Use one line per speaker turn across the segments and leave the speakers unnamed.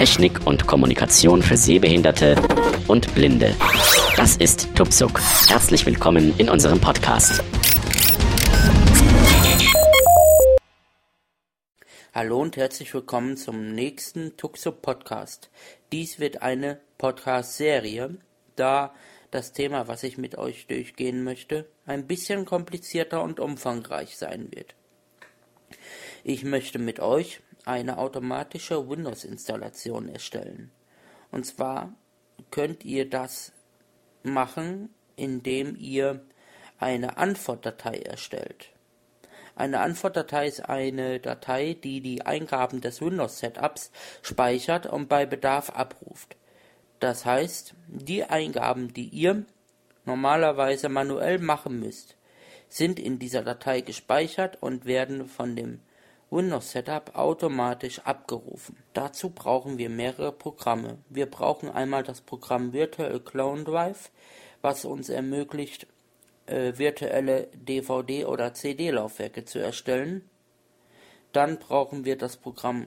Technik und Kommunikation für Sehbehinderte und Blinde. Das ist Tupsuk. Herzlich willkommen in unserem Podcast.
Hallo und herzlich willkommen zum nächsten Tuxup Podcast. Dies wird eine Podcast-Serie, da das Thema, was ich mit euch durchgehen möchte, ein bisschen komplizierter und umfangreich sein wird. Ich möchte mit euch eine automatische Windows-Installation erstellen. Und zwar könnt ihr das machen, indem ihr eine Antwortdatei erstellt. Eine Antwortdatei ist eine Datei, die die Eingaben des Windows-Setups speichert und bei Bedarf abruft. Das heißt, die Eingaben, die ihr normalerweise manuell machen müsst, sind in dieser Datei gespeichert und werden von dem Windows Setup automatisch abgerufen. Dazu brauchen wir mehrere Programme. Wir brauchen einmal das Programm Virtual Clone Drive, was uns ermöglicht, äh, virtuelle DVD- oder CD-Laufwerke zu erstellen. Dann brauchen wir das Programm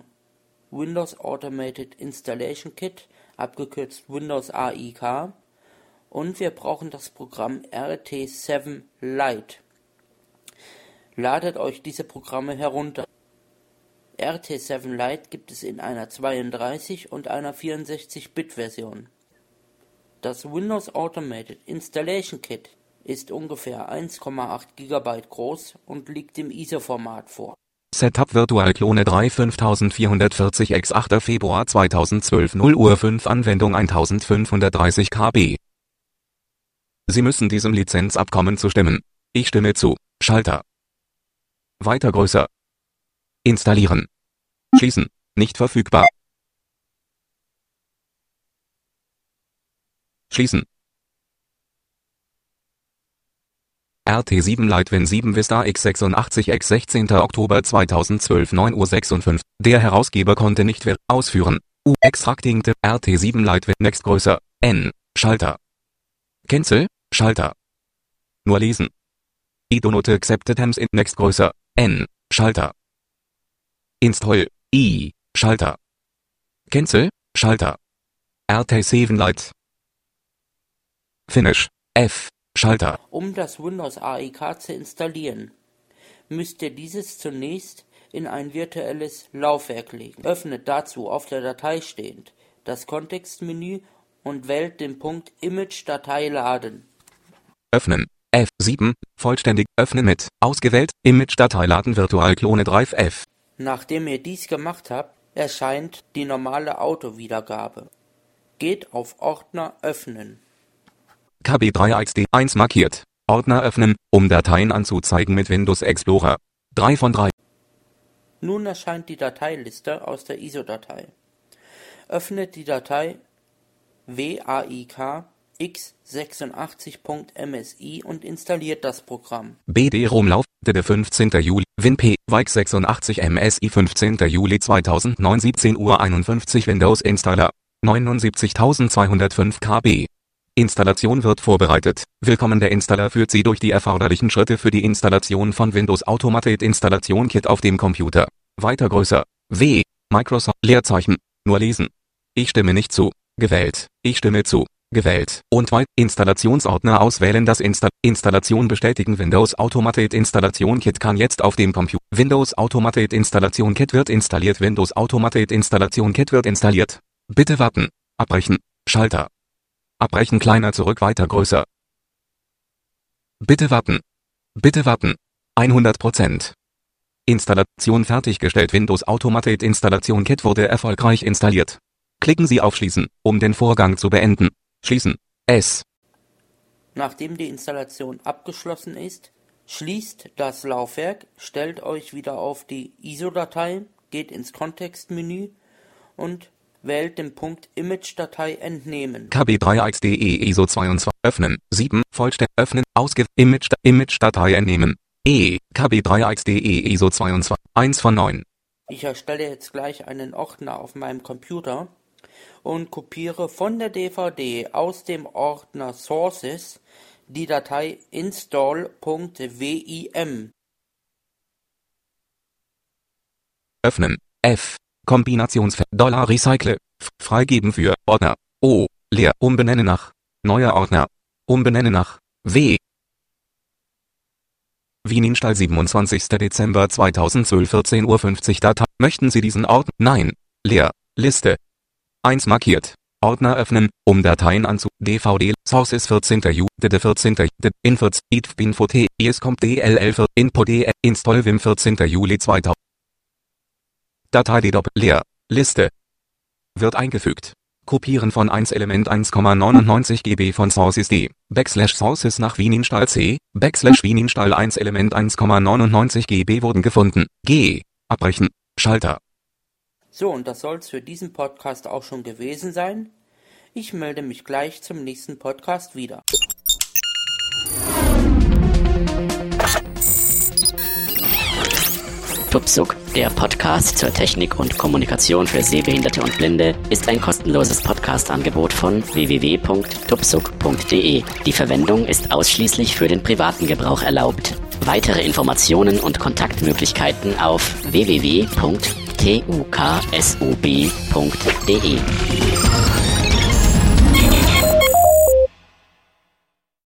Windows Automated Installation Kit, abgekürzt Windows AIK. Und wir brauchen das Programm RT7 Lite. Ladet euch diese Programme herunter. RT7 Lite gibt es in einer 32 und einer 64-Bit-Version. Das Windows Automated Installation Kit ist ungefähr 1,8 GB groß und liegt im ISO-Format vor.
Setup Virtual Clone 3 5440 x 8. Februar 2012 0 Uhr 5 Anwendung 1530 KB. Sie müssen diesem Lizenzabkommen zustimmen. Ich stimme zu. Schalter. Weiter größer. Installieren. Schließen. Nicht verfügbar. Schließen. RT7 Lightwin 7 Vista x86 x 16. Oktober 2012 9 Uhr 56. Der Herausgeber konnte nicht mehr ausführen. U Extracting RT7 Lightwin Next größer. N. Schalter. Cancel. Schalter. Nur lesen. I do not accept attempts in Next größer. N. Schalter. Install. I. Schalter. Cancel. Schalter. RT7 Lite. Finish. F. Schalter.
Um das Windows AIK zu installieren, müsst ihr dieses zunächst in ein virtuelles Laufwerk legen. Öffnet dazu auf der Datei stehend das Kontextmenü und wählt den Punkt Image Datei laden.
Öffnen. F7. Vollständig. Öffnen mit. Ausgewählt. Image Datei laden Virtual Clone Drive F.
Nachdem ihr dies gemacht habt, erscheint die normale Autowiedergabe. Geht auf Ordner Öffnen.
KB3XD1 markiert. Ordner öffnen, um Dateien anzuzeigen mit Windows Explorer. 3 von 3.
Nun erscheint die Dateiliste aus der ISO-Datei. Öffnet die Datei WAIK x86.msi und installiert das Programm.
BD-ROM Lauf, der 15. Juli, WinP, WAIK 86 MSI 15. Juli 2009 17 Uhr 51 Windows Installer, 79205 KB. Installation wird vorbereitet. Willkommen der Installer führt Sie durch die erforderlichen Schritte für die Installation von Windows Automated Installation Kit auf dem Computer. Weiter größer. W. Microsoft Leerzeichen. Nur lesen. Ich stimme nicht zu. Gewählt. Ich stimme zu. Gewählt. Und weit Installationsordner auswählen das Insta Installation bestätigen Windows Automated Installation Kit kann jetzt auf dem Computer. Windows Automated Installation Kit wird installiert. Windows Automated Installation Kit wird installiert. Bitte warten. Abbrechen. Schalter. Abbrechen kleiner zurück weiter größer. Bitte warten. Bitte warten. 100%. Installation fertiggestellt Windows Automated Installation Kit wurde erfolgreich installiert. Klicken Sie auf Schließen, um den Vorgang zu beenden. Schließen. S.
Nachdem die Installation abgeschlossen ist, schließt das Laufwerk, stellt euch wieder auf die ISO-Datei, geht ins Kontextmenü und wählt den Punkt Image-Datei entnehmen.
KB3XDE ISO 22 öffnen. 7 vollständig öffnen. Ausge Image Image-Datei entnehmen. E KB3XDE ISO 22 1 von 9.
Ich erstelle jetzt gleich einen Ordner auf meinem Computer und kopiere von der DVD aus dem Ordner Sources die Datei install.wim.
Öffnen. F. Kombinationsfeld Dollar Recycle Freigeben für Ordner. O. Leer. Umbenennen nach. Neuer Ordner. Umbenennen nach. W. Wieninstall 27. Dezember 2012 14.50 Uhr Datei. Möchten Sie diesen Ordner? Nein. Leer. Liste. 1 markiert. Ordner öffnen, um Dateien anzu. DVD. Source ist 14. Juli. 14. Infots. Info T. Es kommt DLL für Info D. Install Vim 14. Juli 2000. Datei DDoP. Leer. Liste. Wird eingefügt. Kopieren von 1 Element 1,99 GB von Sources D. Backslash Sources nach Wieninstall C. Backslash Wieninstall 1 Element 1,99 GB wurden gefunden. G. Abbrechen. Schalter.
So, und das soll's für diesen Podcast auch schon gewesen sein. Ich melde mich gleich zum nächsten Podcast wieder.
Tupsuk, der Podcast zur Technik und Kommunikation für Sehbehinderte und Blinde, ist ein kostenloses Podcast-Angebot von www.tupsuk.de. Die Verwendung ist ausschließlich für den privaten Gebrauch erlaubt. Weitere Informationen und Kontaktmöglichkeiten auf www.tuksob.de.